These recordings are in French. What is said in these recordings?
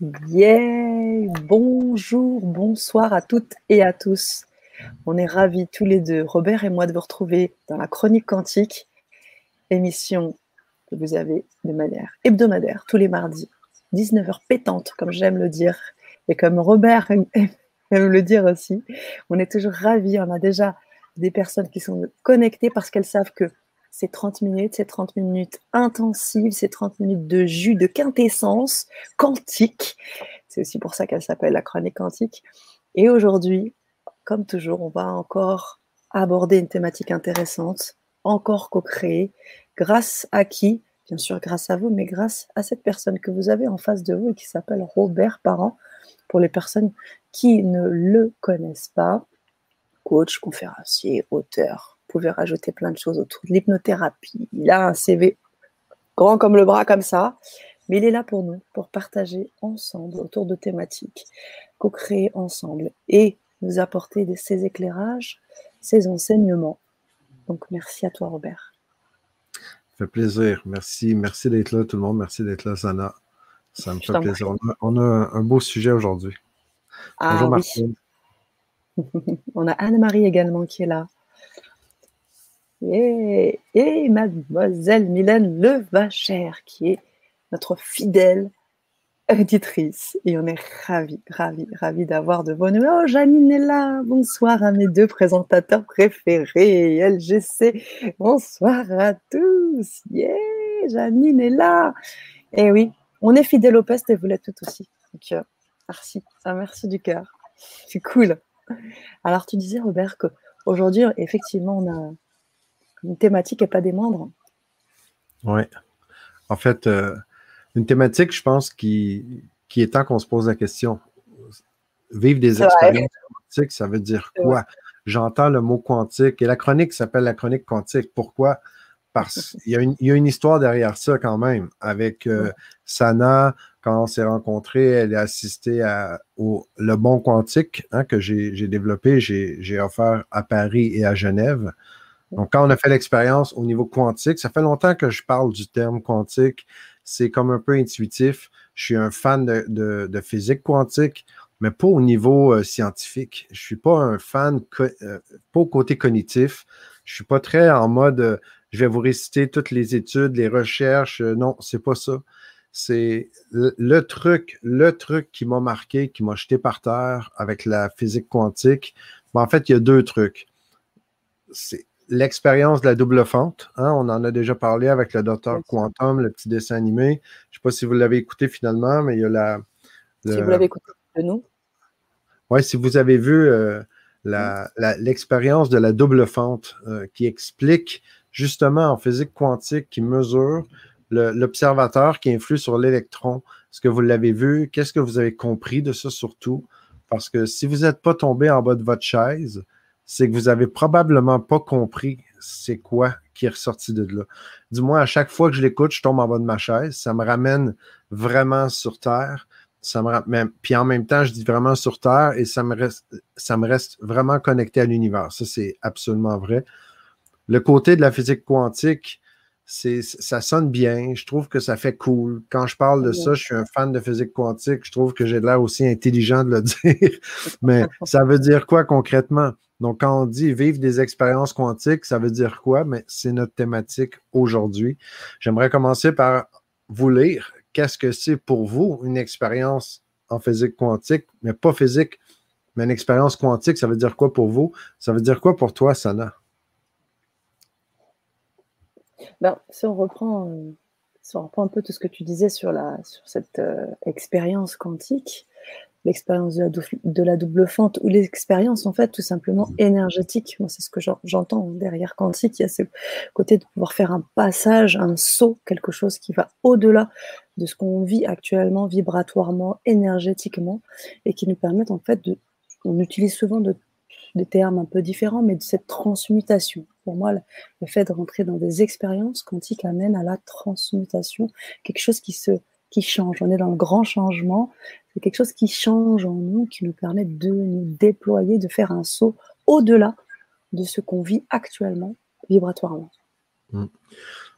Yeah Bonjour, bonsoir à toutes et à tous. On est ravis tous les deux, Robert et moi, de vous retrouver dans la Chronique Quantique, émission que vous avez de manière hebdomadaire, tous les mardis, 19h pétante, comme j'aime le dire, et comme Robert aime, le dire aussi. On est toujours ravis, on a déjà des personnes qui sont connectées parce qu'elles savent que ces 30 minutes, ces 30 minutes intensives, ces 30 minutes de jus, de quintessence quantique. C'est aussi pour ça qu'elle s'appelle la chronique quantique. Et aujourd'hui, comme toujours, on va encore aborder une thématique intéressante, encore co-créée, grâce à qui? Bien sûr, grâce à vous, mais grâce à cette personne que vous avez en face de vous et qui s'appelle Robert Parent. Pour les personnes qui ne le connaissent pas, coach, conférencier, auteur, pouvez rajouter plein de choses autour de l'hypnothérapie. Il a un CV grand comme le bras, comme ça. Mais il est là pour nous, pour partager ensemble autour de thématiques, co-créer ensemble et nous apporter de ces éclairages, ces enseignements. Donc merci à toi, Robert. Ça fait plaisir. Merci. Merci d'être là, tout le monde. Merci d'être là, Sana. Ça me fait plaisir. On a, un, beau sujet aujourd'hui. Ah, Bonjour, Martine. On a Anne-Marie également qui est là. Et, mademoiselle Mylène Levachère, qui est notre fidèle auditrice. Et on est ravis, ravis, ravis d'avoir de vos nouvelles. Oh, Janine est là. Bonsoir à mes deux présentateurs préférés, LGC. Bonsoir à tous. Yeah, Janine est là. Et oui, on est fidèle au peste et vous l'êtes tout aussi. Euh, merci. Merci du cœur. C'est cool. Alors, tu disais, Robert, qu'aujourd'hui, effectivement, on a une thématique et pas des moindres. Oui. En fait, euh, une thématique, je pense, qui, qui est temps qu'on se pose la question. Vivre des expériences quantiques, ça veut dire quoi? J'entends le mot quantique et la chronique s'appelle la chronique quantique. Pourquoi? Parce qu'il y, a une, y a une histoire derrière ça quand même. Avec euh, Sana, quand on s'est rencontrés, elle a assisté à, au Le Bon Quantique hein, que j'ai développé, j'ai offert à Paris et à Genève. Donc, quand on a fait l'expérience au niveau quantique, ça fait longtemps que je parle du terme quantique. C'est comme un peu intuitif. Je suis un fan de, physique quantique, mais pas au niveau euh, scientifique. Je ne suis pas un fan, euh, pas au côté cognitif. Je ne suis pas très en mode euh, je vais vous réciter toutes les études, les recherches. non, c'est pas ça. C'est le, truc, le truc qui m'a marqué, qui m'a jeté par terre avec la physique quantique. en fait, il y a deux trucs. C'est l'expérience de la double fente. Hein, on en a déjà parlé avec le docteur Quantum, le petit dessin animé. Je ne sais pas si vous l'avez écouté finalement, mais il y a la. Si vous l'avez écouté de nous. Oui, si vous avez vu euh, l'expérience de la double fente euh, qui explique justement en physique quantique, qui mesure l'observateur qui influe sur l'électron. Est-ce que vous l'avez vu? Qu'est-ce que vous avez compris de ça surtout? Parce que si vous n'êtes pas tombé en bas de votre chaise, c'est que vous n'avez probablement pas compris c'est quoi qui est ressorti de là. Du moins, à chaque fois que je l'écoute, je tombe en bas de ma chaise. Ça me ramène vraiment sur Terre. Ça me Puis en même temps, je dis vraiment sur Terre et ça me reste, ça me reste vraiment connecté à l'univers. Ça, c'est absolument vrai. Le côté de la physique quantique, ça sonne bien. Je trouve que ça fait cool. Quand je parle de ça, je suis un fan de physique quantique. Je trouve que j'ai l'air aussi intelligent de le dire. Mais ça veut dire quoi concrètement? Donc, quand on dit vivre des expériences quantiques, ça veut dire quoi? Mais c'est notre thématique aujourd'hui. J'aimerais commencer par vous lire qu'est-ce que c'est pour vous une expérience en physique quantique, mais pas physique, mais une expérience quantique, ça veut dire quoi pour vous? Ça veut dire quoi pour toi, Sana? Ben, si, on reprend, euh, on reprend un peu tout ce que tu disais sur cette euh, expérience quantique, l'expérience de, la double fente ou l'expérience en fait tout simplement mmh. énergétique. Moi, c'est ce que j'entends derrière quantique. Il y a ce côté de pouvoir faire un passage, un saut, quelque chose qui va au-delà de ce qu'on vit actuellement vibratoirement, énergétiquement, et qui nous permettent en fait de. On utilise souvent des termes un peu différents, mais de cette transmutation. Pour moi, le fait de rentrer dans des expériences quantiques amène à la transmutation, quelque chose qui se qui change. On est dans le grand changement. Quelque chose qui change en nous, qui nous permet de nous déployer, de faire un saut au-delà de ce qu'on vit actuellement vibratoirement. Hmm.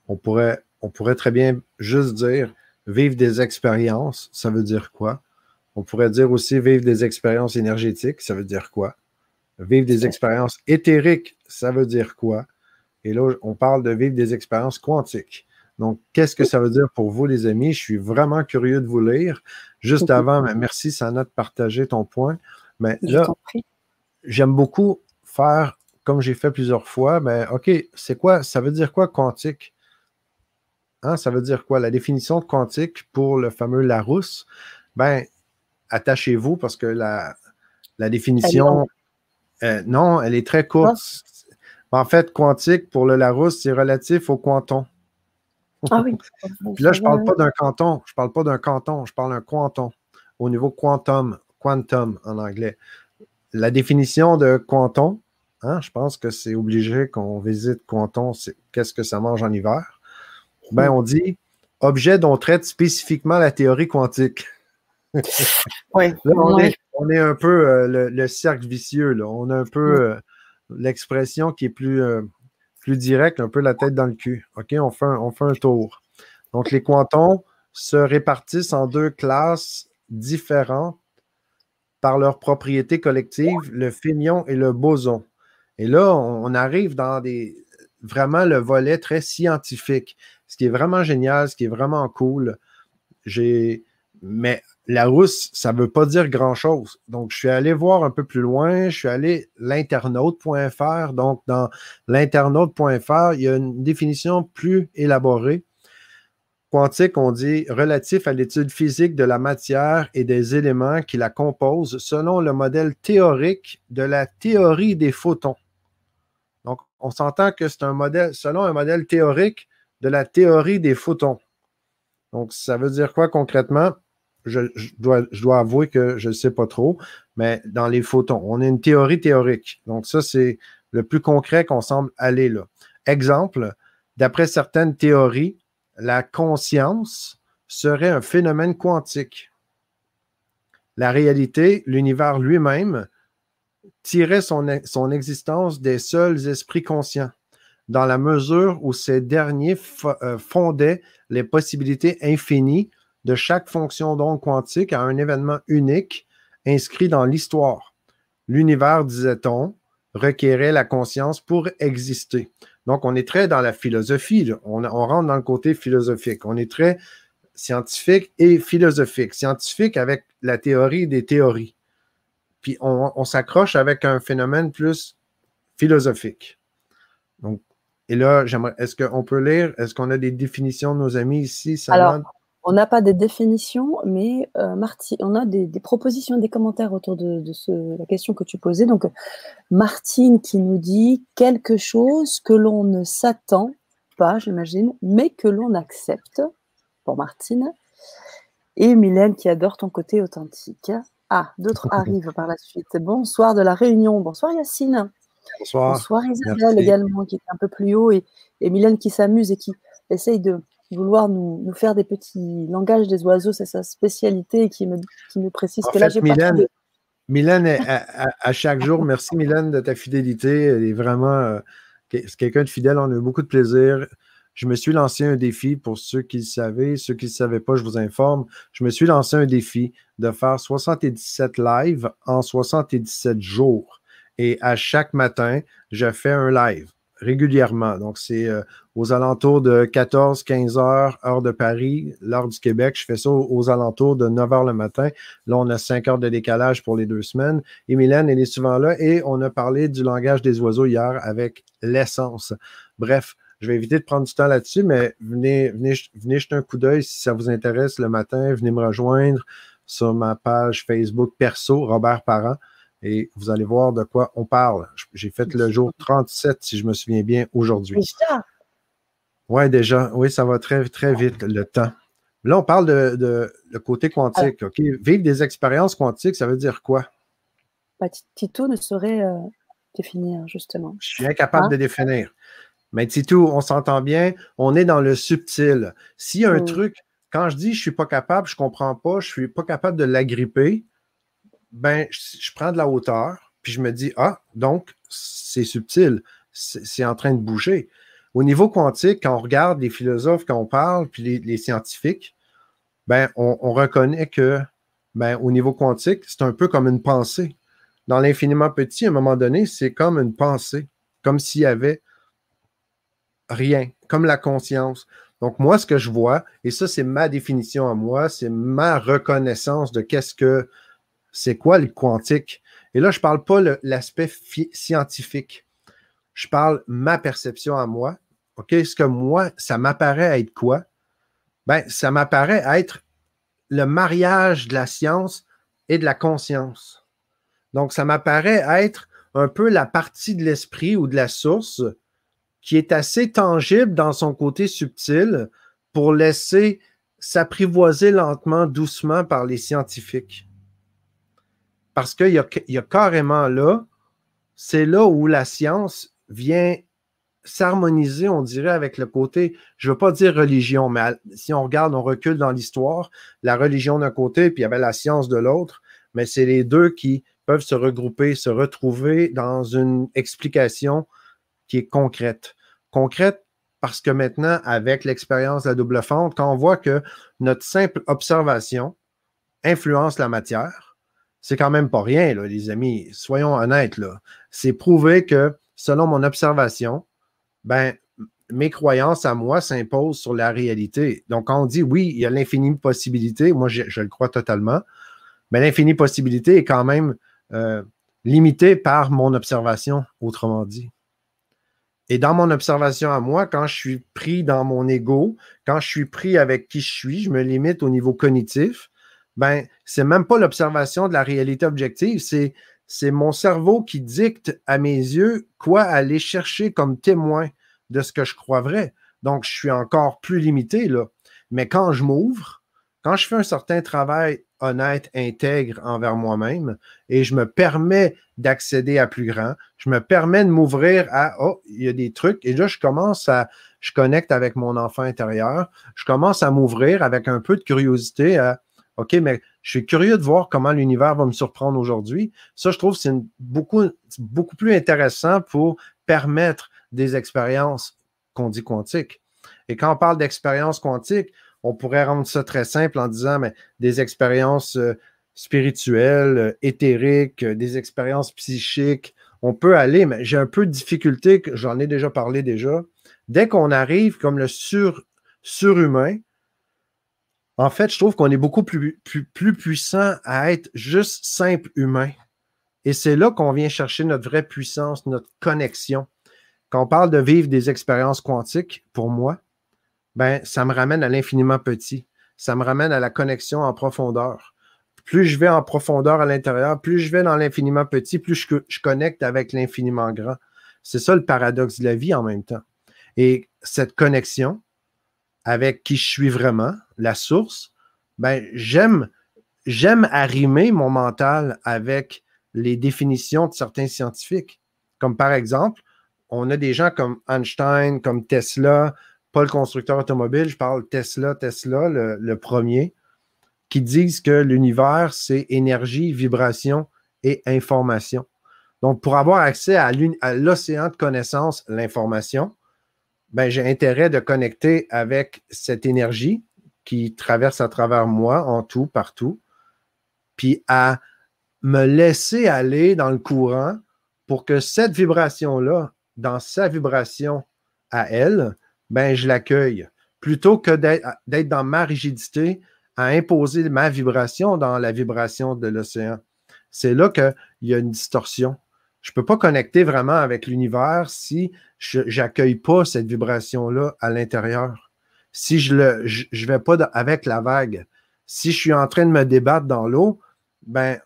On, pourrait, on pourrait très bien juste dire vivre des expériences, ça veut dire quoi? On pourrait dire aussi vivre des expériences énergétiques, ça veut dire quoi? Vivre des expériences éthériques, ça veut dire quoi? Et là, on parle de vivre des expériences quantiques. Donc, qu'est-ce que ça veut dire pour vous, les amis? Je suis vraiment curieux de vous lire. Juste avant, mais merci, Sana, de partager ton point. Mais là, j'aime beaucoup faire, comme j'ai fait plusieurs fois, mais OK, c'est quoi? Ça veut dire quoi quantique? Hein, ça veut dire quoi? La définition de quantique pour le fameux Larousse, ben, attachez-vous parce que la, la définition, euh, non, elle est très courte. En fait, quantique pour le Larousse, c'est relatif au quantum. Ah oui. Puis là, je ne parle pas d'un canton, je ne parle pas d'un canton, je parle d'un quantum au niveau quantum, quantum en anglais. La définition de quantum, hein, je pense que c'est obligé qu'on visite quantum, c'est qu'est-ce que ça mange en hiver. Ben, on dit objet dont traite spécifiquement la théorie quantique. oui. on, Est, un peu euh, le, cercle vicieux. Là. On a un peu euh, l'expression qui est plus, euh, plus directe, un peu la tête dans le cul. OK, on fait un, tour. Donc, les quantons se répartissent en deux classes différentes par leurs propriétés collectives, le fermion et le boson. Et là, on arrive dans des vraiment le volet très scientifique, ce qui est vraiment génial, ce qui est vraiment cool. J'ai mais la rousse, ça ne veut pas dire grand-chose. Donc, je suis allé voir un peu plus loin. Je suis allé l'internaute.fr. Donc, dans l'internaute.fr, il y a une définition plus élaborée. Quantique, on dit relatif à l'étude physique de la matière et des éléments qui la composent selon le modèle théorique de la théorie des photons. Donc, on s'entend que c'est un modèle, selon un modèle théorique de la théorie des photons. Donc, ça veut dire quoi concrètement? Je, dois, avouer que je ne sais pas trop, mais dans les photons, on a une théorie théorique. Donc, ça, c'est le plus concret qu'on semble aller là. Exemple, d'après certaines théories, la conscience serait un phénomène quantique. La réalité, l'univers lui-même, tirait son, existence des seuls esprits conscients, dans la mesure où ces derniers euh, fondaient les possibilités infinies de chaque fonction d'onde quantique à un événement unique inscrit dans l'histoire. L'univers, disait-on, requérait la conscience pour exister. Donc, on est très dans la philosophie. On, rentre dans le côté philosophique. On est très scientifique et philosophique. Scientifique avec la théorie des théories. Puis, on, s'accroche avec un phénomène plus philosophique. Et là, j'aimerais, est-ce qu'on peut lire, est-ce qu'on a des définitions de nos amis ici? On n'a pas des définitions, mais euh, on a des, propositions, des commentaires autour de, la question que tu posais. Donc, Martine qui nous dit quelque chose que l'on ne s'attend pas, j'imagine, mais que l'on accepte, pour Martine. Et Mylène qui adore ton côté authentique. Ah, d'autres arrivent par la suite. Bonsoir de la Réunion. Bonsoir Yacine. Bonsoir. Bonsoir Isabelle également, qui est un peu plus haut. Et, et Mylène qui s'amuse et qui essaye de, vouloir nous, faire des petits langages des oiseaux, c'est sa spécialité qui me, qui me précise que là, j'ai pas Mylène, à, chaque jour, merci Mylène de ta fidélité. Elle est vraiment euh, quelqu'un de fidèle. On a eu beaucoup de plaisir. Je me suis lancé un défi pour ceux qui le savaient. Ceux qui ne le savaient pas, je vous informe. Je me suis lancé un défi de faire 77 lives en 77 jours. Et à chaque matin, je fais un live régulièrement. Donc, c'est euh, aux alentours de 14-15 heures, heure de Paris, l'heure du Québec. Je fais ça aux, alentours de 9 heures le matin. Là, on a 5 heures de décalage pour les deux semaines. Et Mylène, elle est souvent là. Et on a parlé du langage des oiseaux hier avec l'essence. Bref, je vais éviter de prendre du temps là-dessus, mais venez, venez, venez jeter un coup d'œil si ça vous intéresse le matin. Venez me rejoindre sur ma page Facebook perso, Robert Parent et vous allez voir de quoi on parle. J'ai fait le jour 37, si je me souviens bien, aujourd'hui. Déjà? Oui, déjà. Oui, ça va très, très vite, le temps. Là, on parle de, le côté quantique. OK? Vivre des expériences quantiques, ça veut dire quoi? Bah, Tito ne saurait euh, définir, justement. Je suis incapable hein? de définir. Mais Tito, on s'entend bien, on est dans le subtil. S'il y a un truc, quand je dis je ne suis pas capable, je ne comprends pas, je ne suis pas capable de l'agripper, ben, je, prends de la hauteur, puis je me dis, ah, donc, c'est subtil, c'est en train de bouger. Au niveau quantique, quand on regarde les philosophes, quand on parle, puis les, scientifiques, ben, on, reconnaît que ben, au niveau quantique, c'est un peu comme une pensée. Dans l'infiniment petit, à un moment donné, c'est comme une pensée, comme s'il y avait rien, comme la conscience. Donc, moi, ce que je vois, et ça, c'est ma définition à moi, c'est ma reconnaissance de qu'est-ce que c'est quoi le quantique? Et là, je ne parle pas l'aspect scientifique. Je parle ma perception à moi. OK? Ce que moi, ça m'apparaît être quoi? Ben, ça m'apparaît être le mariage de la science et de la conscience. Donc, ça m'apparaît être un peu la partie de l'esprit ou de la source qui est assez tangible dans son côté subtil pour laisser s'apprivoiser lentement, doucement par les scientifiques. Parce qu'il y a, carrément là, c'est là où la science vient s'harmoniser, on dirait, avec le côté, je ne veux pas dire religion, mais si on regarde, on recule dans l'histoire, la religion d'un côté, puis il y avait la science de l'autre, mais c'est les deux qui peuvent se regrouper, se retrouver dans une explication qui est concrète. Concrète parce que maintenant, avec l'expérience de la double fente, quand on voit que notre simple observation influence la matière, c'est quand même pas rien, les amis. Soyons honnêtes. C'est prouvé que, selon mon observation, ben, mes croyances à moi s'imposent sur la réalité. Donc, quand on dit oui, il y a l'infinie possibilité, moi, je, je, le crois totalement, mais l'infinie possibilité est quand même euh, limitée par mon observation, autrement dit. Et dans mon observation à moi, quand je suis pris dans mon ego, quand je suis pris avec qui je suis, je me limite au niveau cognitif, ben, c'est même pas l'observation de la réalité objective, c'est, c'est mon cerveau qui dicte à mes yeux quoi aller chercher comme témoin de ce que je crois vrai. Donc, je suis encore plus limité, là. Mais quand je m'ouvre, quand je fais un certain travail honnête, intègre envers moi-même et je me permets d'accéder à plus grand. Je me permets de m'ouvrir à oh, il y a des trucs et là je commence à je connecte avec mon enfant intérieur, je commence à m'ouvrir avec un peu de curiosité à OK, mais je suis curieux de voir comment l'univers va me surprendre aujourd'hui. Ça, je trouve c'est beaucoup, beaucoup plus intéressant pour permettre des expériences qu'on dit quantiques. Et quand on parle d'expériences quantiques, on pourrait rendre ça très simple en disant mais, des expériences euh, spirituelles, euh, éthériques, euh, des expériences psychiques. On peut aller, mais j'ai un peu de difficulté, j'en ai déjà parlé déjà. Dès qu'on arrive comme le sur, surhumain, en fait, je trouve qu'on est beaucoup plus, puissant à être juste simple humain. Et c'est là qu'on vient chercher notre vraie puissance, notre connexion. Quand on parle de vivre des expériences quantiques, pour moi, ben, ça me ramène à l'infiniment petit. Ça me ramène à la connexion en profondeur. Plus je vais en profondeur à l'intérieur, plus je vais dans l'infiniment petit, plus je, je connecte avec l'infiniment grand. C'est ça le paradoxe de la vie en même temps. Et cette connexion avec qui je suis vraiment, la source, ben, j'aime, j'aime arrimer mon mental avec les définitions de certains scientifiques. Comme par exemple, on a des gens comme Einstein, comme Tesla, pas le constructeur automobile, je parle Tesla, Tesla, le, premier, qui disent que l'univers, c'est énergie, vibration et information. Donc, pour avoir accès à l'océan de connaissances, l'information, ben, j'ai intérêt de connecter avec cette énergie qui traverse à travers moi, en tout, partout, puis à me laisser aller dans le courant pour que cette vibration-là, dans sa vibration à elle, ben, je l'accueille. Plutôt que d'être dans ma rigidité, à imposer ma vibration dans la vibration de l'océan. C'est là qu'il y a une distorsion. Je ne peux pas connecter vraiment avec l'univers si je n'accueille pas cette vibration-là à l'intérieur. Si je ne je, vais pas avec la vague. Si je suis en train de me débattre dans l'eau, ben,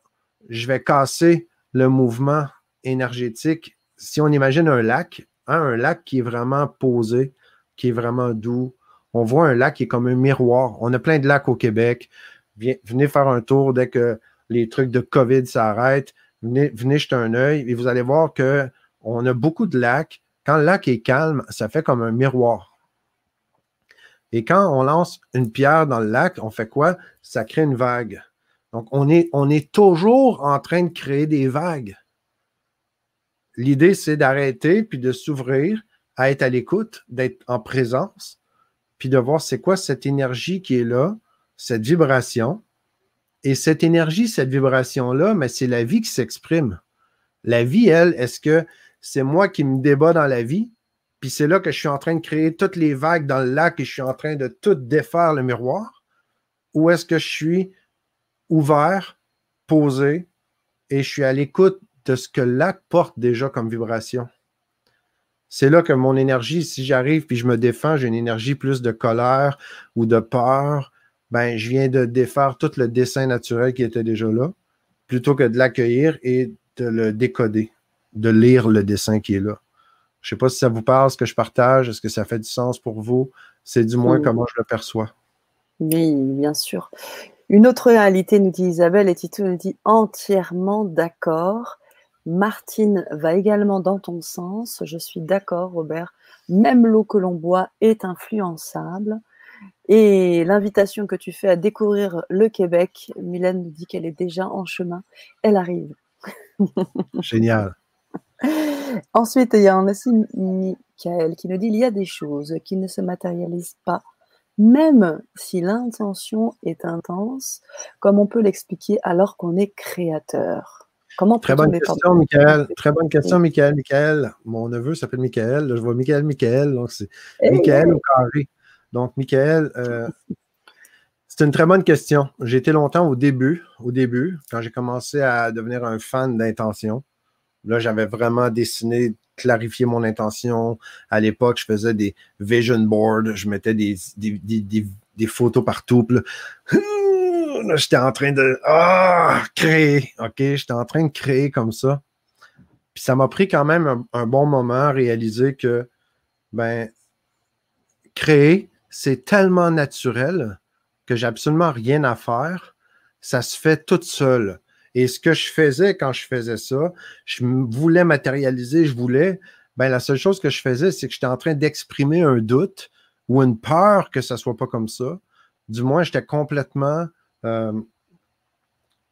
je vais casser le mouvement énergétique. Si on imagine un lac, hein, un lac qui est vraiment posé, qui est vraiment doux. On voit un lac qui est comme un miroir. On a plein de lacs au Québec. venez faire un tour dès que les trucs de COVID s'arrêtent. Venez, jeter un œil et vous allez voir qu'on a beaucoup de lacs. Quand le lac est calme, ça fait comme un miroir. Et quand on lance une pierre dans le lac, on fait quoi? Ça crée une vague. Donc, on est, on est toujours en train de créer des vagues. L'idée, c'est d'arrêter puis de s'ouvrir à être à l'écoute, d'être en présence, puis de voir c'est quoi cette énergie qui est là, cette vibration, Et cette énergie, cette vibration-là, mais c'est la vie qui s'exprime. La vie, elle, est-ce que c'est moi qui me débat dans la vie? Puis c'est là que je suis en train de créer toutes les vagues dans le lac et je suis en train de tout défaire le miroir? Ou est-ce que je suis ouvert, posé et je suis à l'écoute de ce que le lac porte déjà comme vibration? C'est là que mon énergie, si j'arrive puis je me défends, j'ai une énergie plus de colère ou de peur ben, je viens de défaire tout le dessin naturel qui était déjà là, plutôt que de l'accueillir et de le décoder, de lire le dessin qui est là. Je ne sais pas si ça vous parle, ce que je partage, est-ce que ça fait du sens pour vous? C'est du moins comment je le perçois. Oui, bien sûr. Une autre réalité, nous dit Isabelle, et Tito nous dit entièrement d'accord. Martine va également dans ton sens. Je suis d'accord, Robert. Même l'eau que l'on boit est influençable. Et l'invitation que tu fais à découvrir le Québec, Mylène nous dit qu'elle est déjà en chemin. Elle arrive. Génial. Ensuite, il y a aussi Michael qui nous dit il y a des choses qui ne se matérialisent pas, même si l'intention est intense, comme on peut l'expliquer alors qu'on est créateur. Comment Très bonne question, Michael. Très bonne question, Michael. Michael, mon neveu s'appelle Michael. je vois Michael, Michael. Donc, c'est eh Michael au carré. Donc, Michael, euh, c'est une très bonne question. J'ai été longtemps au début, au début, quand j'ai commencé à devenir un fan d'intention. Là, j'avais vraiment dessiné, clarifié mon intention. À l'époque, je faisais des vision boards, je mettais des, photos partout. Là, j'étais en train de ah, créer. OK, j'étais en train de créer comme ça. Puis ça m'a pris quand même un, un, bon moment à réaliser que ben, créer, c'est tellement naturel que j'ai absolument rien à faire. Ça se fait tout seul. Et ce que je faisais quand je faisais ça, je voulais matérialiser, je voulais, ben la seule chose que je faisais, c'est que j'étais en train d'exprimer un doute ou une peur que ça soit pas comme ça. Du moins, j'étais complètement, euh,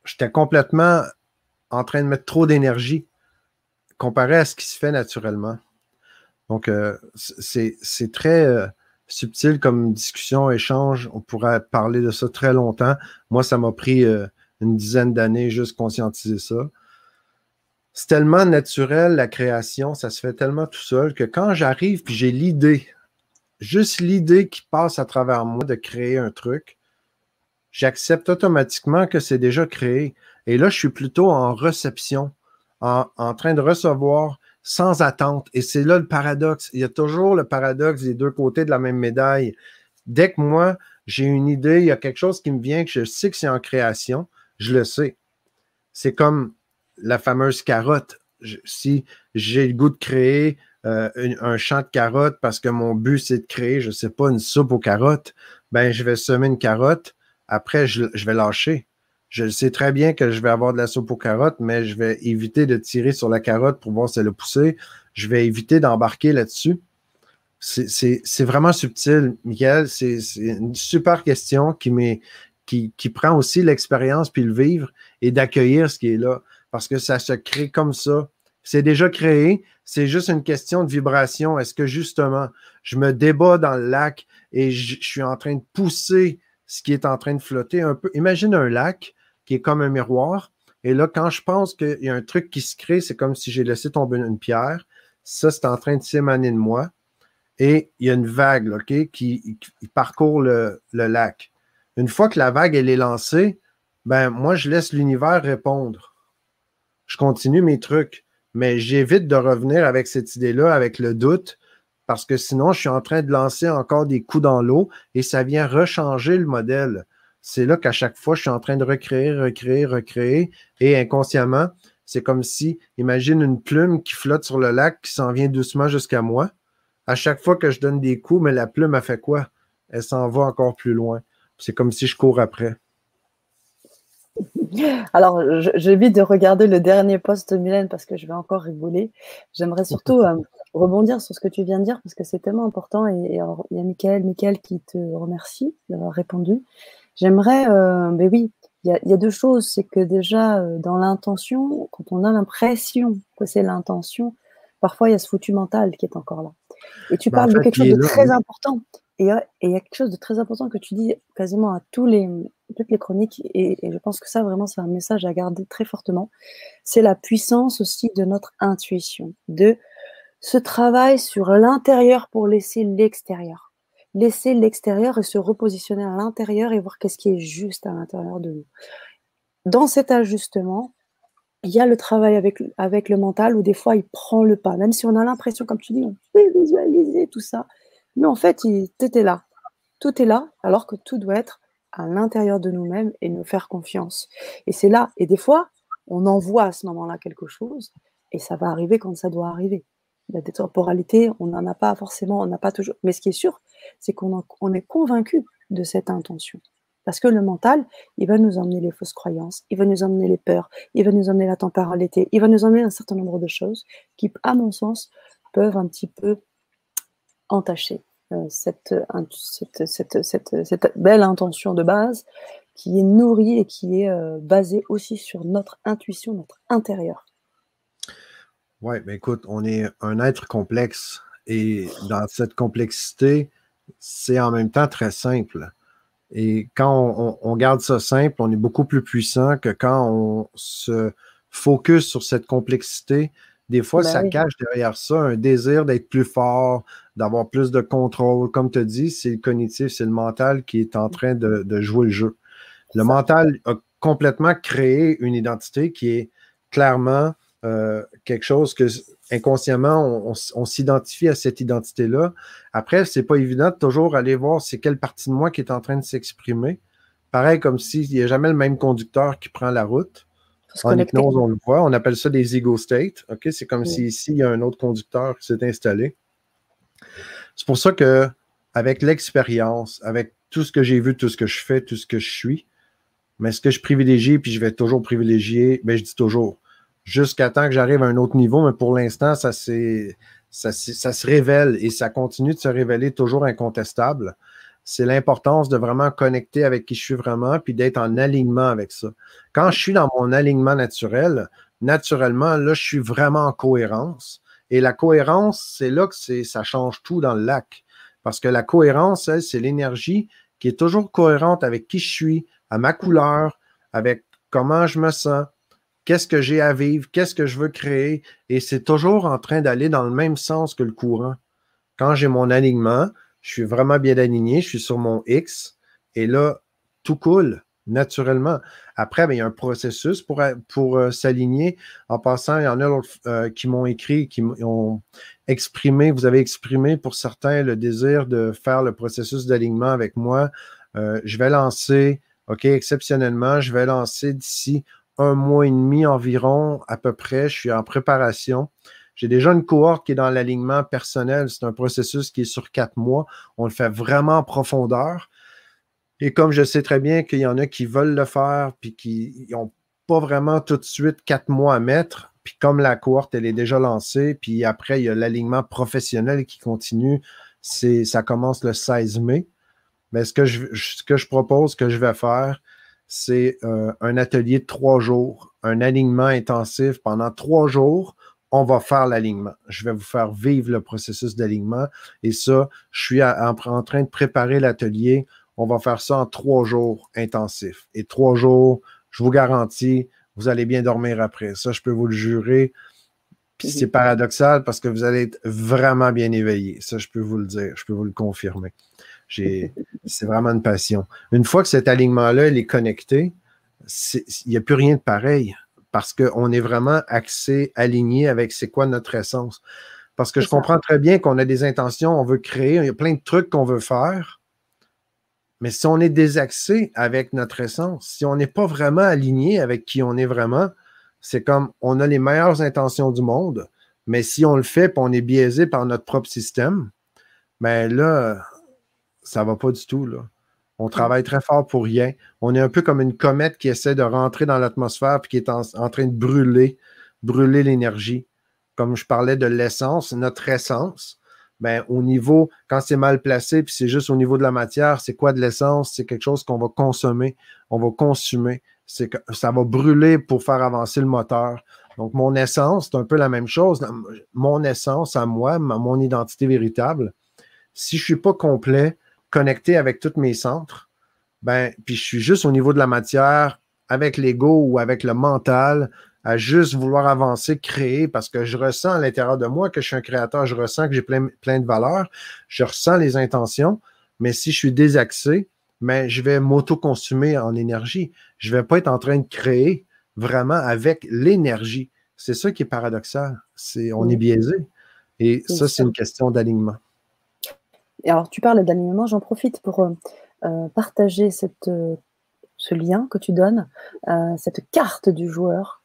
j'étais complètement en train de mettre trop d'énergie comparé à ce qui se fait naturellement. Donc, euh, c'est très, euh, subtil comme discussion, échange. On pourrait parler de ça très longtemps. Moi, ça m'a pris euh, une dizaine d'années juste conscientiser ça. C'est tellement naturel, la création, ça se fait tellement tout seul que quand j'arrive puis j'ai l'idée, juste l'idée qui passe à travers moi de créer un truc, j'accepte automatiquement que c'est déjà créé. Et là, je suis plutôt en réception, en, en train de recevoir sans attente. Et c'est là le paradoxe. Il y a toujours le paradoxe des deux côtés de la même médaille. Dès que moi, j'ai une idée, il y a quelque chose qui me vient, que je sais que c'est en création, je le sais. C'est comme la fameuse carotte. si j'ai le goût de créer euh, un, champ de carottes parce que mon but, c'est de créer, je ne sais pas, une soupe aux carottes, ben, je vais semer une carotte. Après, je vais lâcher je sais très bien que je vais avoir de la soupe aux carottes, mais je vais éviter de tirer sur la carotte pour voir si elle a poussé. Je vais éviter d'embarquer là-dessus. C'est vraiment subtil, Michael. C'est une super question qui, qui, qui prend aussi l'expérience puis le vivre et d'accueillir ce qui est là. Parce que ça se crée comme ça. C'est déjà créé. C'est juste une question de vibration. Est-ce que justement, je me débat dans le lac et je, je suis en train de pousser ce qui est en train de flotter un peu? Imagine un lac qui est comme un miroir. Et là, quand je pense qu'il y a un truc qui se crée, c'est comme si j'ai laissé tomber une pierre. Ça, c'est en train de s'émaner de moi. Et il y a une vague qui, parcourt le, lac. Une fois que la vague est lancée, ben moi, je laisse l'univers répondre. Je continue mes trucs, mais j'évite de revenir avec cette idée-là, avec le doute, parce que sinon, je suis en train de lancer encore des coups dans l'eau et ça vient rechanger le modèle c'est là qu'à chaque fois, je suis en train de recréer, recréer, recréer. Et inconsciemment, c'est comme si, imagine une plume qui flotte sur le lac, qui s'en vient doucement jusqu'à moi. À chaque fois que je donne des coups, mais la plume a fait quoi? Elle s'en va encore plus loin. C'est comme si je cours après. Alors, j'évite de regarder le dernier post de Mylène parce que je vais encore rigoler. J'aimerais surtout euh, rebondir sur ce que tu viens de dire parce que c'est tellement important. Et, il y a Michael, Michael qui te remercie d'avoir répondu. J'aimerais, euh, ben oui, il y, a, deux choses. C'est que déjà, euh, dans l'intention, quand on a l'impression que c'est l'intention, parfois il y a ce foutu mental qui est encore là. Et tu bah, parles de quelque chose de très important. Et il y a quelque chose de très important que tu dis quasiment à tous les, toutes les chroniques, et, je pense que ça, vraiment, c'est un message à garder très fortement, c'est la puissance aussi de notre intuition, de ce travail sur l'intérieur pour laisser l'extérieur. Laisser l'extérieur et se repositionner à l'intérieur et voir qu'est-ce qui est juste à l'intérieur de nous. Dans cet ajustement, il y a le travail avec, avec le mental où des fois il prend le pas, même si on a l'impression, comme tu dis, on peut visualiser tout ça. Mais en fait, il, était là. Tout est là, alors que tout doit être à l'intérieur de nous-mêmes et nous faire confiance. Et c'est là. Et des fois, on envoie à ce moment-là quelque chose et ça va arriver quand ça doit arriver. La temporalité, on n'en a pas forcément, on n'a pas toujours. Mais ce qui est sûr, c'est qu'on on est convaincu de cette intention. Parce que le mental, il va nous emmener les fausses croyances, il va nous emmener les peurs, il va nous emmener la temporalité, il va nous emmener un certain nombre de choses qui, à mon sens, peuvent un petit peu entacher euh, cette, cette, cette, belle intention de base qui est nourrie et qui est euh, basée aussi sur notre intuition, notre intérieur. Oui, mais écoute, on est un être complexe et dans cette complexité, c'est en même temps très simple. Et quand on, garde ça simple, on est beaucoup plus puissant que quand on se focus sur cette complexité. Des fois, ça ben cache derrière ça un désir d'être plus fort, d'avoir plus de contrôle. Comme tu as dit, c'est le cognitif, c'est le mental qui est en train de, de jouer le jeu. Le mental a complètement créé une identité qui est clairement euh, quelque chose que inconsciemment, on, s'identifie à cette identité-là. Après, c'est pas évident de toujours aller voir c'est quelle partie de moi qui est en train de s'exprimer. Pareil comme s'il n'y a jamais le même conducteur qui prend la route. En hypnose, on le voit. On appelle ça des ego states. OK? C'est comme si ici, il y a un autre conducteur qui s'est installé. C'est pour ça que, avec l'expérience, avec tout ce que j'ai vu, tout ce que je fais, tout ce que je suis, mais ce que je privilégie, puis je vais toujours privilégier, ben, je dis toujours, jusqu'à temps que j'arrive à un autre niveau, mais pour l'instant, ça, ça, ça se révèle et ça continue de se révéler toujours incontestable. C'est l'importance de vraiment connecter avec qui je suis vraiment, puis d'être en alignement avec ça. Quand je suis dans mon alignement naturel, naturellement, là, je suis vraiment en cohérence. Et la cohérence, c'est là que ça change tout dans le lac. Parce que la cohérence, c'est l'énergie qui est toujours cohérente avec qui je suis, à ma couleur, avec comment je me sens, qu'est-ce que j'ai à vivre, qu'est-ce que je veux créer, et c'est toujours en train d'aller dans le même sens que le courant. Quand j'ai mon alignement, je suis vraiment bien aligné, je suis sur mon X, et là, tout coule naturellement. Après, ben, il y a un processus pour, pour euh, s'aligner. En passant, il y en a euh, qui m'ont écrit, qui ont exprimé, vous avez exprimé pour certains le désir de faire le processus d'alignement avec moi. Euh, je vais lancer, OK, exceptionnellement, je vais lancer d'ici un mois et demi environ, à peu près. Je suis en préparation. J'ai déjà une cohorte qui est dans l'alignement personnel. C'est un processus qui est sur quatre mois. On le fait vraiment en profondeur. Et comme je sais très bien qu'il y en a qui veulent le faire, puis qui n'ont pas vraiment tout de suite quatre mois à mettre, puis comme la cohorte, elle est déjà lancée, puis après, il y a l'alignement professionnel qui continue. Ça commence le 16 mai. Mais ce que je, ce que je propose que je vais faire, c'est euh, un atelier de trois jours, un alignement intensif pendant trois jours. On va faire l'alignement. Je vais vous faire vivre le processus d'alignement. Et ça, je suis en, train de préparer l'atelier. On va faire ça en trois jours intensifs. Et trois jours, je vous garantis, vous allez bien dormir après. Ça, je peux vous le jurer. Puis c'est paradoxal parce que vous allez être vraiment bien éveillé. Ça, je peux vous le dire. Je peux vous le confirmer. C'est vraiment une passion. Une fois que cet alignement-là est connecté, il n'y a plus rien de pareil parce qu'on est vraiment axé, aligné avec c'est quoi notre essence. Parce que je comprends très bien qu'on a des intentions, on veut créer, il y a plein de trucs qu'on veut faire. Mais si on est désaxé avec notre essence, si on n'est pas vraiment aligné avec qui on est vraiment, c'est comme on a les meilleures intentions du monde, mais si on le fait et on est biaisé par notre propre système, ben là, ça va pas du tout. Là. On mm. travaille très fort pour rien. On est un peu comme une comète qui essaie de rentrer dans l'atmosphère et qui est en, train de brûler, brûler l'énergie. Comme je parlais de l'essence, notre essence, ben, au niveau, quand c'est mal placé, puis c'est juste au niveau de la matière, c'est quoi de l'essence? C'est quelque chose qu'on va consommer, on va consumer. C'est que ça va brûler pour faire avancer le moteur. Donc, mon essence, c'est un peu la même chose. Mon essence à moi, mon identité véritable, si je ne suis pas complet, connecté avec tous mes centres, ben, puis je suis juste au niveau de la matière, avec l'ego ou avec le mental, à juste vouloir avancer, créer, parce que je ressens à l'intérieur de moi que je suis un créateur, je ressens que j'ai plein, plein de valeurs, je ressens les intentions, mais si je suis désaxé, mais ben, je vais m'auto-consumer en énergie. Je ne vais pas être en train de créer vraiment avec l'énergie. C'est ça qui est paradoxal. C'est, on est biaisé. Et ça, c'est une question d'alignement. Alors, tu parles d'alignement, j'en profite pour euh, euh, partager cette, euh, ce lien que tu donnes, cette carte du joueur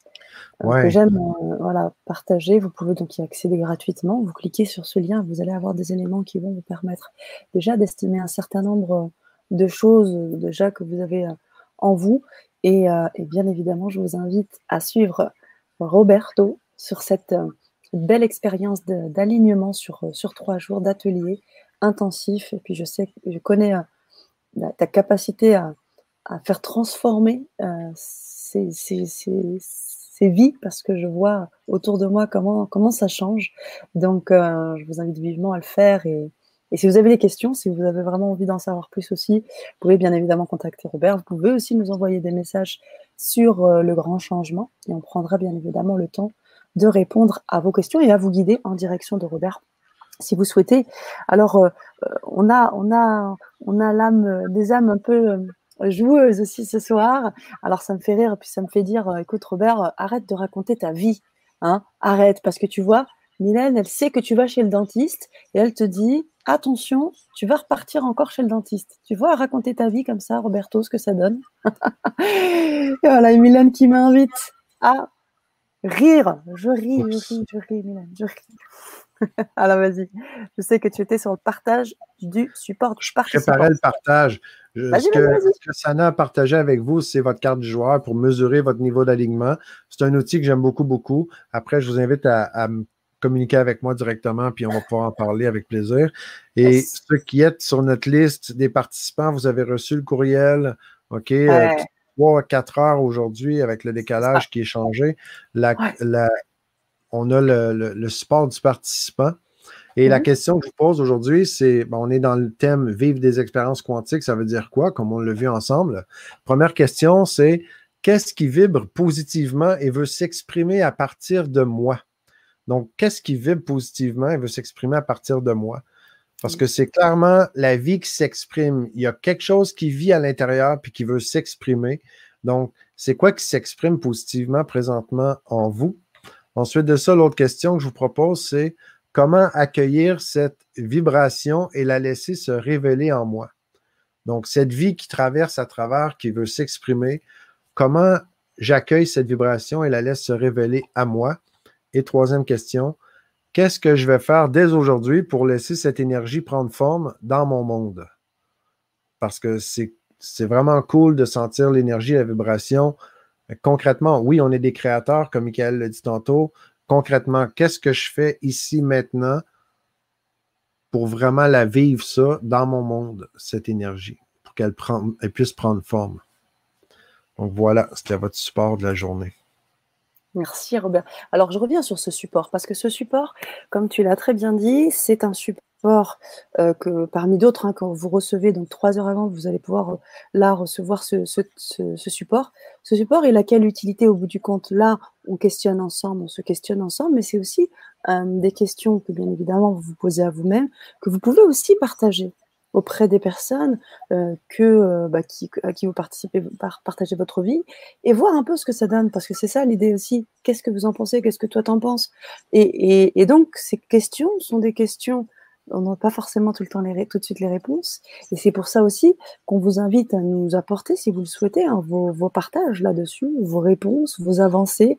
que j'aime voilà, partager. Vous pouvez donc y accéder gratuitement. Vous cliquez sur ce lien, vous allez avoir des éléments qui vont vous permettre déjà d'estimer un certain nombre de choses déjà que vous avez en vous. Et, et bien évidemment, je vous invite à suivre Roberto sur cette belle expérience d'alignement sur, sur trois jours d'atelier intensif. Et puis je sais, je connais euh, ta capacité à, faire transformer euh, ces, vies parce que je vois autour de moi comment, ça change. Donc je vous invite vivement à le faire. Et, et, si vous avez des questions, si vous avez vraiment envie d'en savoir plus aussi, vous pouvez bien évidemment contacter Robert. Vous pouvez aussi nous envoyer des messages sur le grand changement et on prendra bien évidemment le temps de répondre à vos questions et à vous guider en direction de Robert si vous souhaitez. Alors, euh, euh, on a, on a, on a l'âme, des âmes un peu euh, joueuses aussi ce soir. Alors, ça me fait rire, puis ça me fait dire, écoute Robert, arrête de raconter ta vie, hein, arrête, parce que tu vois, Mylène, elle sait que tu vas chez le dentiste et elle te dit, attention, tu vas repartir encore chez le dentiste. Tu vois, raconter ta vie comme ça, Roberto, ce que ça donne. et voilà, Mylène qui m'invite à Rire, je ris, je ris, je ris, Milan, je ris. Alors vas-y, je sais que tu étais sur le partage du support Je préparais le partage. ce, que, Sana a partagé avec vous, c'est votre carte du joueur pour mesurer votre niveau d'alignement. C'est un outil que j'aime beaucoup, beaucoup. Après, je vous invite à, communiquer avec moi directement, puis on va pouvoir en parler avec plaisir. Et ceux qui êtes sur notre liste des participants, vous avez reçu le courriel, OK, euh, trois à quatre heures aujourd'hui avec le décalage qui est changé. On a le, support du participant. Et la question que je vous pose aujourd'hui, c'est, ben, on est dans le thème vivre des expériences quantiques, ça veut dire quoi, comme on l'a vu ensemble? Première question, c'est qu'est-ce qui vibre positivement et veut s'exprimer à partir de moi? Donc, qu'est-ce qui vibre positivement et veut s'exprimer à partir de moi? Parce que c'est clairement la vie qui s'exprime. Il y a quelque chose qui vit à l'intérieur puis qui veut s'exprimer. Donc, c'est quoi qui s'exprime positivement présentement en vous? Ensuite de ça, l'autre question que je vous propose, c'est comment accueillir cette vibration et la laisser se révéler en moi? Donc, cette vie qui traverse à travers, qui veut s'exprimer, comment j'accueille cette vibration et la laisse se révéler à moi? Et troisième question, Qu'est-ce que je vais faire dès aujourd'hui pour laisser cette énergie prendre forme dans mon monde? Parce que c'est vraiment cool de sentir l'énergie, la vibration. Concrètement, oui, on est des créateurs, comme Michael l'a dit tantôt. Concrètement, qu'est-ce que je fais ici maintenant pour vraiment la vivre ça dans mon monde, cette énergie, pour qu'elle puisse prendre forme? Donc voilà, c'était votre support de la journée. Merci Robert. Alors je reviens sur ce support parce que ce support, comme tu l'as très bien dit, c'est un support que parmi d'autres, hein, quand vous recevez donc trois heures avant, vous allez pouvoir là recevoir ce, support. Ce support, il a quelle utilité au bout du compte? Là, on questionne ensemble, on se questionne ensemble, mais c'est aussi des questions que bien évidemment vous vous posez à vous-même, que vous pouvez aussi partager auprès des personnes que, bah, qui, à qui vous participez, par, partagez votre vie, et voir un peu ce que ça donne, parce que c'est ça l'idée aussi. Qu'est-ce que vous en pensez? Qu'est-ce que toi t'en penses? Et, et, donc, ces questions sont des questions, on n'a pas forcément tout le temps les, tout de suite les réponses, et c'est pour ça aussi qu'on vous invite à nous apporter, si vous le souhaitez, hein, vos, vos, partages là-dessus, vos réponses, vos avancées.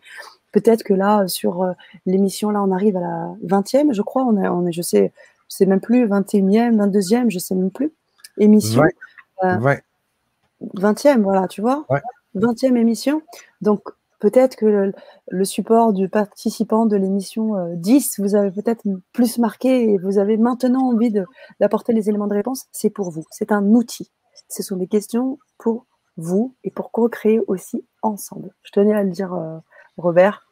Peut-être que là, sur euh, l'émission, là, on arrive à la 20e, je crois, on est, on est je sais, sais même plus, 21e, 22e, je sais même plus, émission. 20. 20e, euh, voilà, tu vois 20e émission. Donc, peut-être que le, support du participant de l'émission 10 euh, vous avez peut-être plus marqué et vous avez maintenant envie d'apporter les éléments de réponse. C'est pour vous. C'est un outil. Ce sont des questions pour vous et pour co-créer aussi ensemble. Je tenais à le dire, euh, Robert.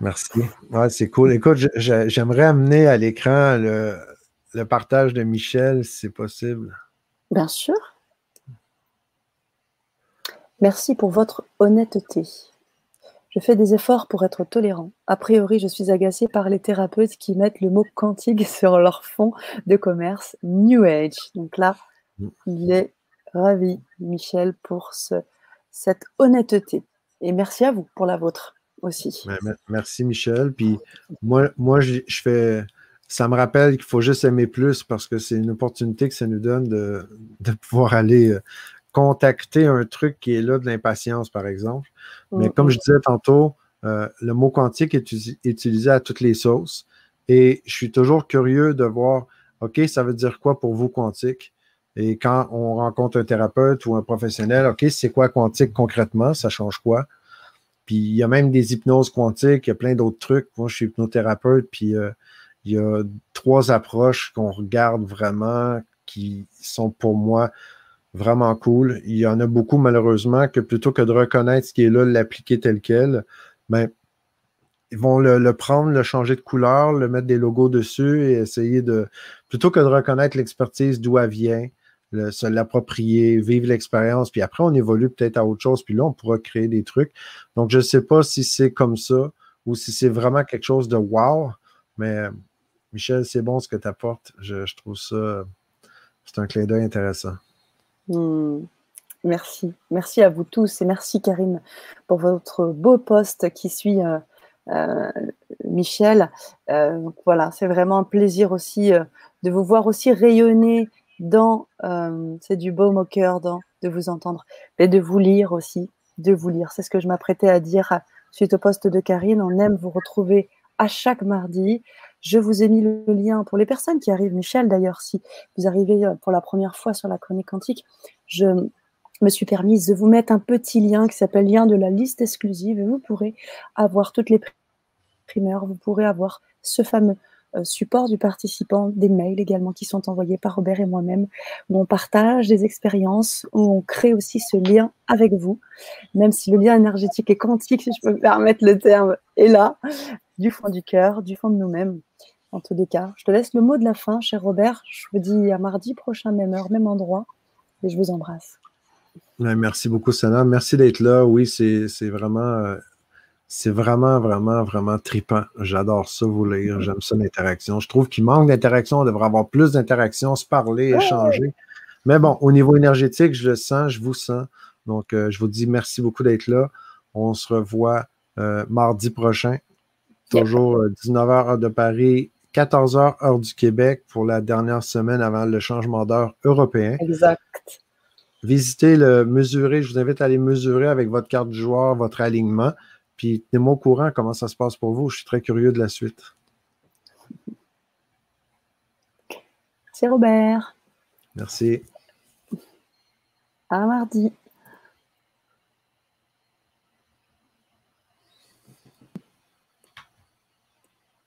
Merci. c'est cool. Écoute, j'aimerais amener à l'écran le, partage de Michel, si c'est possible. Bien sûr. Merci pour votre honnêteté. Je fais des efforts pour être tolérant. A priori, je suis agacée par les thérapeutes qui mettent le mot quantique sur leur fond de commerce New Age. Donc là, mm. il est ravi, Michel, pour cette honnêteté. Et merci à vous pour la vôtre aussi. Merci, Michel. Puis moi, moi je, fais. Ça me rappelle qu'il faut juste aimer plus parce que c'est une opportunité que ça nous donne de, de pouvoir aller euh, contacter un truc qui est là de l'impatience, par exemple. Mais comme je disais tantôt, euh, le mot quantique est utilisé à toutes les sauces. Et je suis toujours curieux de voir, OK, ça veut dire quoi pour vous quantique? Et quand on rencontre un thérapeute ou un professionnel, OK, c'est quoi quantique concrètement? Ça change quoi? Puis il y a même des hypnoses quantiques, il y a plein d'autres trucs. Moi, je suis hypnothérapeute, puis euh, il y a trois approches qu'on regarde vraiment qui sont pour moi vraiment cool. Il y en a beaucoup, malheureusement, que plutôt que de reconnaître ce qui est là, l'appliquer tel quel, ben, ils vont le, prendre, le changer de couleur, le mettre des logos dessus et essayer de, plutôt que de reconnaître l'expertise d'où elle vient, se l'approprier, vivre l'expérience, puis après, on évolue peut-être à autre chose, puis là, on pourra créer des trucs. Donc, je ne sais pas si c'est comme ça ou si c'est vraiment quelque chose de wow, mais Michel, c'est bon ce que tu apportes. Je, je trouve ça, c'est un clin d'œil intéressant. Hmm. Merci. Merci à vous tous et merci Karine pour votre beau poste qui suit euh, euh, Michel. Euh, voilà, c'est vraiment un plaisir aussi de vous voir aussi rayonner dans, c'est du beau au cœur de vous entendre et de vous lire aussi, de vous lire. C'est ce que je m'apprêtais à dire suite au poste de Karine. On aime vous retrouver à chaque mardi. Je vous ai mis le lien pour les personnes qui arrivent. Michel, d'ailleurs, si vous arrivez euh, pour la première fois sur la chronique quantique, je me suis permise de vous mettre un petit lien qui s'appelle lien de la liste exclusive et vous pourrez avoir toutes les primeurs, vous pourrez avoir ce fameux euh, support du participant, des mails également qui sont envoyés par Robert et moi-même, où on partage des expériences, où on crée aussi ce lien avec vous, même si le lien énergétique et quantique, si je peux me permettre le terme, est là, du fond du cœur, du fond de nous-mêmes. En tous les cas, je te laisse le mot de la fin, cher Robert. Je vous dis à mardi prochain, même heure, même endroit, et je vous embrasse. Merci beaucoup, Sana. Merci d'être là. Oui, c'est vraiment euh, c'est vraiment, vraiment, vraiment tripant. J'adore ça, vous lire. J'aime ça, l'interaction. Je trouve qu'il manque d'interaction. On devrait avoir plus d'interaction, se parler, échanger. Mais bon, au niveau énergétique, je le sens, je vous sens. Donc, euh, je vous dis merci beaucoup d'être là. On se revoit euh, mardi prochain, toujours 19h euh, heure de Paris, 14h heure du Québec pour la dernière semaine avant le changement d'heure européen. Exact. Visitez le mesurer. Je vous invite à aller mesurer avec votre carte du joueur votre alignement. Puis tenez-moi au courant comment ça se passe pour vous. Je suis très curieux de la suite. C'est Robert. Merci. À mardi.